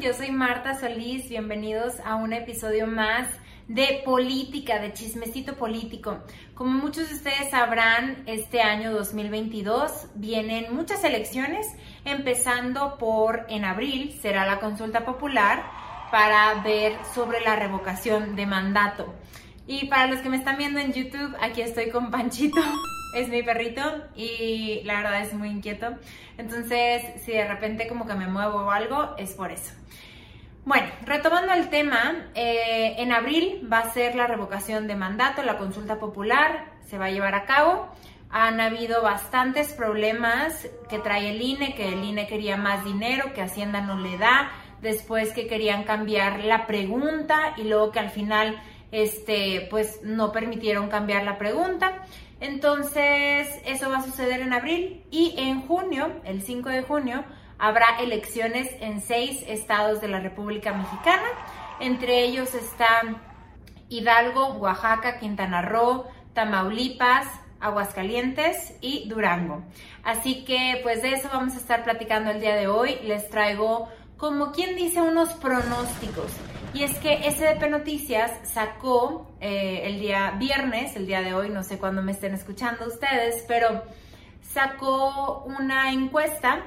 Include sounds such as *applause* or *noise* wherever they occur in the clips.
Yo soy Marta Solís, bienvenidos a un episodio más de política, de chismecito político. Como muchos de ustedes sabrán, este año 2022 vienen muchas elecciones, empezando por en abril será la consulta popular para ver sobre la revocación de mandato. Y para los que me están viendo en YouTube, aquí estoy con Panchito, es mi perrito y la verdad es muy inquieto. Entonces, si de repente como que me muevo o algo, es por eso. Bueno, retomando el tema, eh, en abril va a ser la revocación de mandato, la consulta popular se va a llevar a cabo. Han habido bastantes problemas que trae el INE, que el INE quería más dinero, que Hacienda no le da, después que querían cambiar la pregunta y luego que al final este, pues no permitieron cambiar la pregunta. Entonces, eso va a suceder en abril y en junio, el 5 de junio, habrá elecciones en seis estados de la República Mexicana. Entre ellos están Hidalgo, Oaxaca, Quintana Roo, Tamaulipas, Aguascalientes y Durango. Así que pues de eso vamos a estar platicando el día de hoy. Les traigo como quien dice unos pronósticos. Y es que SDP Noticias sacó eh, el día viernes, el día de hoy, no sé cuándo me estén escuchando ustedes, pero sacó una encuesta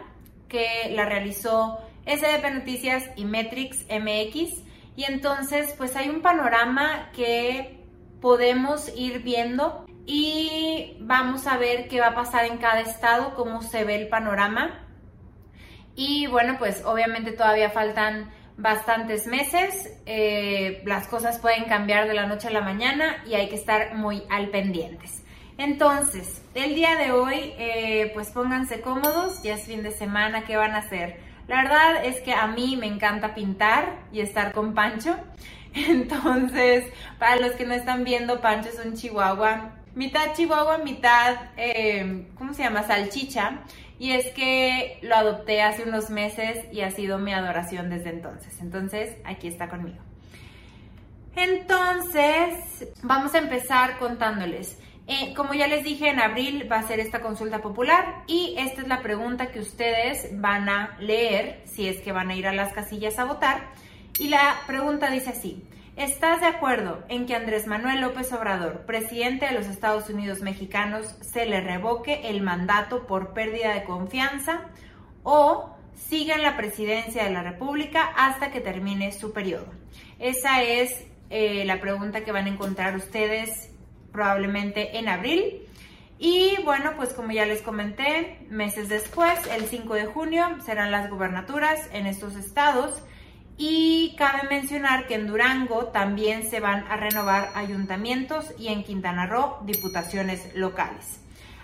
que la realizó SDP Noticias y Metrix MX. Y entonces, pues hay un panorama que podemos ir viendo y vamos a ver qué va a pasar en cada estado, cómo se ve el panorama. Y bueno, pues obviamente todavía faltan bastantes meses, eh, las cosas pueden cambiar de la noche a la mañana y hay que estar muy al pendientes. Entonces, el día de hoy, eh, pues pónganse cómodos, ya es fin de semana, ¿qué van a hacer? La verdad es que a mí me encanta pintar y estar con Pancho. *laughs* Entonces, para los que no están viendo, Pancho es un chihuahua, mitad chihuahua, mitad, eh, ¿cómo se llama? Salchicha. Y es que lo adopté hace unos meses y ha sido mi adoración desde entonces. Entonces, aquí está conmigo. Entonces, vamos a empezar contándoles. Eh, como ya les dije, en abril va a ser esta consulta popular y esta es la pregunta que ustedes van a leer si es que van a ir a las casillas a votar. Y la pregunta dice así, ¿Estás de acuerdo en que Andrés Manuel López Obrador, presidente de los Estados Unidos mexicanos, se le revoque el mandato por pérdida de confianza o siga en la presidencia de la República hasta que termine su periodo? Esa es eh, la pregunta que van a encontrar ustedes probablemente en abril. Y bueno, pues como ya les comenté, meses después, el 5 de junio, serán las gubernaturas en estos estados. Y cabe mencionar que en Durango también se van a renovar ayuntamientos y en Quintana Roo diputaciones locales.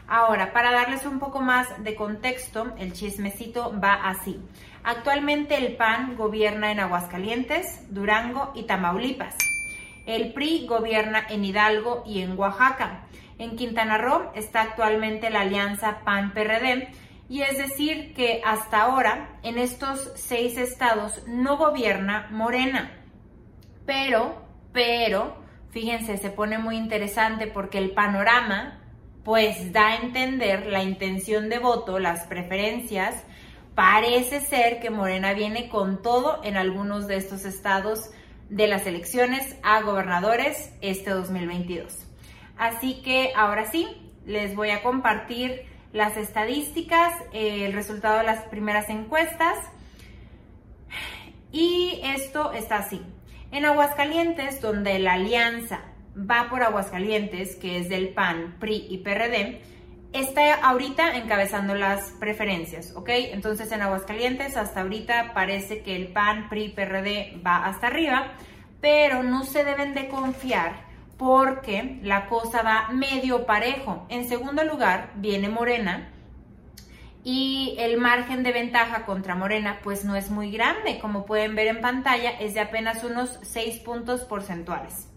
Ahora, para darles un poco más de contexto, el chismecito va así. Actualmente el PAN gobierna en Aguascalientes, Durango y Tamaulipas. El PRI gobierna en Hidalgo y en Oaxaca. En Quintana Roo está actualmente la alianza PAN-PRD y es decir que hasta ahora en estos seis estados no gobierna Morena. Pero, pero, fíjense, se pone muy interesante porque el panorama pues da a entender la intención de voto, las preferencias. Parece ser que Morena viene con todo en algunos de estos estados de las elecciones a gobernadores este 2022. Así que ahora sí, les voy a compartir las estadísticas, eh, el resultado de las primeras encuestas. Y esto está así. En Aguascalientes, donde la alianza va por Aguascalientes, que es del PAN, PRI y PRD, está ahorita encabezando las preferencias, ¿ok? Entonces en Aguascalientes hasta ahorita parece que el PAN, PRI, PRD va hasta arriba, pero no se deben de confiar porque la cosa va medio parejo. En segundo lugar viene Morena y el margen de ventaja contra Morena pues no es muy grande, como pueden ver en pantalla es de apenas unos 6 puntos porcentuales.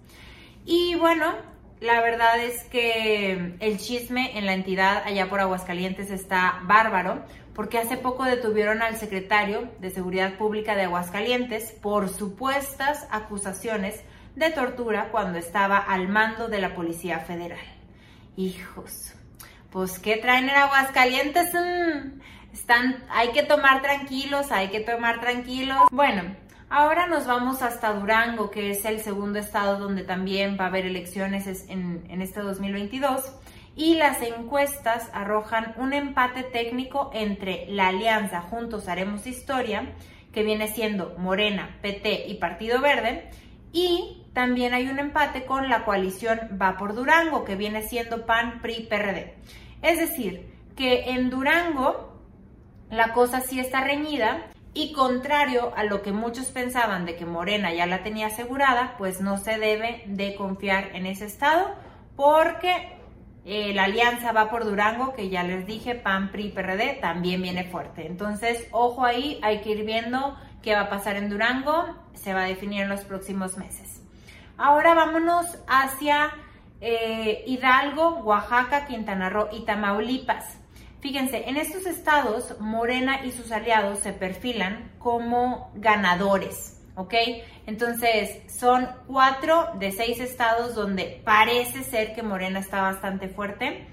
Y bueno, la verdad es que el chisme en la entidad allá por Aguascalientes está bárbaro, porque hace poco detuvieron al secretario de Seguridad Pública de Aguascalientes por supuestas acusaciones de tortura cuando estaba al mando de la Policía Federal. Hijos, pues ¿qué traen en Aguascalientes? Mm, están, hay que tomar tranquilos, hay que tomar tranquilos. Bueno, ahora nos vamos hasta Durango, que es el segundo estado donde también va a haber elecciones en, en este 2022 y las encuestas arrojan un empate técnico entre la alianza Juntos Haremos Historia, que viene siendo Morena, PT y Partido Verde, y también hay un empate con la coalición Va por Durango, que viene siendo PAN, PRI, PRD. Es decir, que en Durango la cosa sí está reñida y contrario a lo que muchos pensaban de que Morena ya la tenía asegurada, pues no se debe de confiar en ese estado porque eh, la alianza va por Durango, que ya les dije, PAN, PRI, PRD, también viene fuerte. Entonces, ojo ahí, hay que ir viendo qué va a pasar en Durango, se va a definir en los próximos meses. Ahora vámonos hacia eh, Hidalgo, Oaxaca, Quintana Roo y Tamaulipas. Fíjense, en estos estados, Morena y sus aliados se perfilan como ganadores. ¿ok? Entonces, son cuatro de seis estados donde parece ser que Morena está bastante fuerte.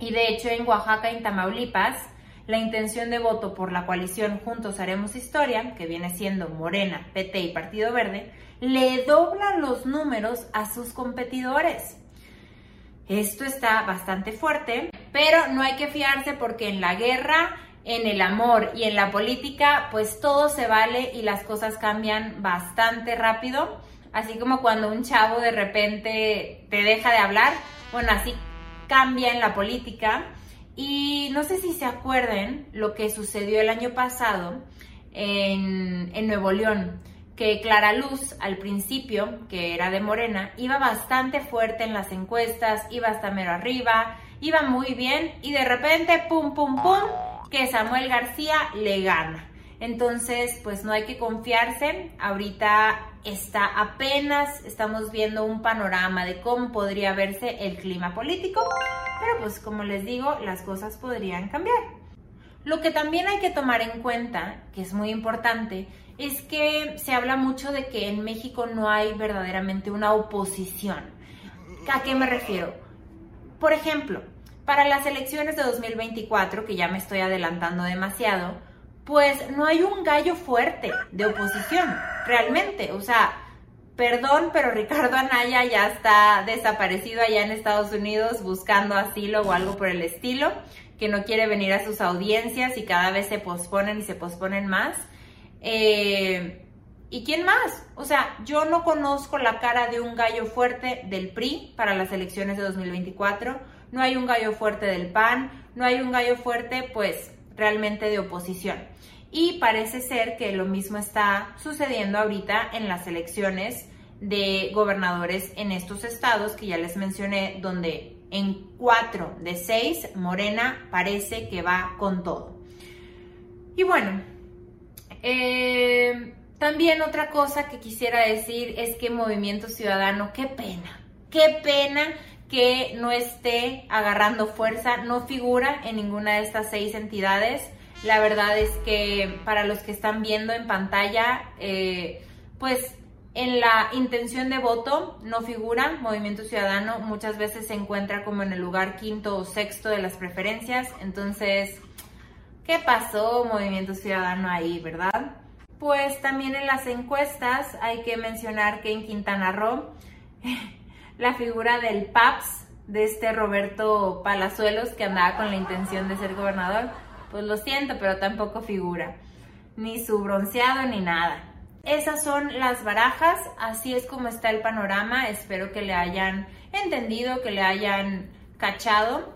Y de hecho, en Oaxaca y en Tamaulipas, la intención de voto por la coalición Juntos Haremos Historia, que viene siendo Morena, PT y Partido Verde, le doblan los números a sus competidores. Esto está bastante fuerte, pero no hay que fiarse porque en la guerra en el amor y en la política, pues todo se vale y las cosas cambian bastante rápido. Así como cuando un chavo de repente te deja de hablar, bueno, así cambia en la política. Y no sé si se acuerden lo que sucedió el año pasado en, en Nuevo León, que Clara Luz al principio, que era de Morena, iba bastante fuerte en las encuestas, iba hasta mero arriba, iba muy bien y de repente, pum, pum, pum, que Samuel García le gana. Entonces, pues no hay que confiarse. Ahorita está apenas, estamos viendo un panorama de cómo podría verse el clima político, pero pues como les digo, las cosas podrían cambiar. Lo que también hay que tomar en cuenta, que es muy importante, es que se habla mucho de que en México no hay verdaderamente una oposición. ¿A qué me refiero? Por ejemplo, para las elecciones de 2024, que ya me estoy adelantando demasiado, pues no hay un gallo fuerte de oposición, realmente. O sea, perdón, pero Ricardo Anaya ya está desaparecido allá en Estados Unidos buscando asilo o algo por el estilo, que no quiere venir a sus audiencias y cada vez se posponen y se posponen más. Eh, ¿Y quién más? O sea, yo no conozco la cara de un gallo fuerte del PRI para las elecciones de 2024 no hay un gallo fuerte del PAN, no hay un gallo fuerte pues realmente de oposición. Y parece ser que lo mismo está sucediendo ahorita en las elecciones de gobernadores en estos estados que ya les mencioné, donde en cuatro de seis Morena parece que va con todo. Y bueno, eh, también otra cosa que quisiera decir es que Movimiento Ciudadano, qué pena, qué pena que no esté agarrando fuerza, no figura en ninguna de estas seis entidades. La verdad es que para los que están viendo en pantalla, eh, pues en la intención de voto no figura Movimiento Ciudadano, muchas veces se encuentra como en el lugar quinto o sexto de las preferencias, entonces, ¿qué pasó Movimiento Ciudadano ahí, verdad? Pues también en las encuestas hay que mencionar que en Quintana Roo la figura del PAPS, de este Roberto Palazuelos que andaba con la intención de ser gobernador, pues lo siento, pero tampoco figura, ni su bronceado ni nada. Esas son las barajas, así es como está el panorama, espero que le hayan entendido, que le hayan cachado.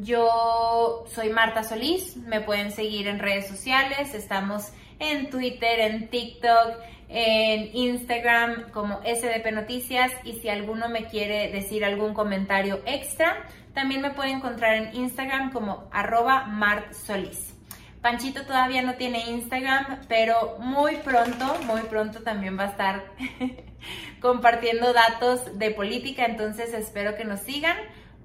Yo soy Marta Solís, me pueden seguir en redes sociales, estamos en Twitter, en TikTok, en Instagram como SDP Noticias y si alguno me quiere decir algún comentario extra, también me puede encontrar en Instagram como arroba Solís. Panchito todavía no tiene Instagram, pero muy pronto, muy pronto también va a estar *laughs* compartiendo datos de política, entonces espero que nos sigan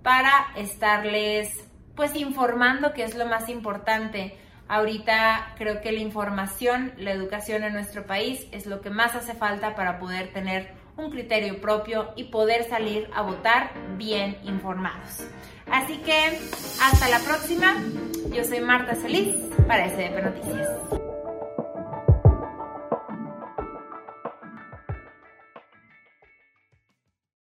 para estarles pues informando que es lo más importante Ahorita creo que la información, la educación en nuestro país es lo que más hace falta para poder tener un criterio propio y poder salir a votar bien informados. Así que hasta la próxima. Yo soy Marta Solís para SDP Noticias.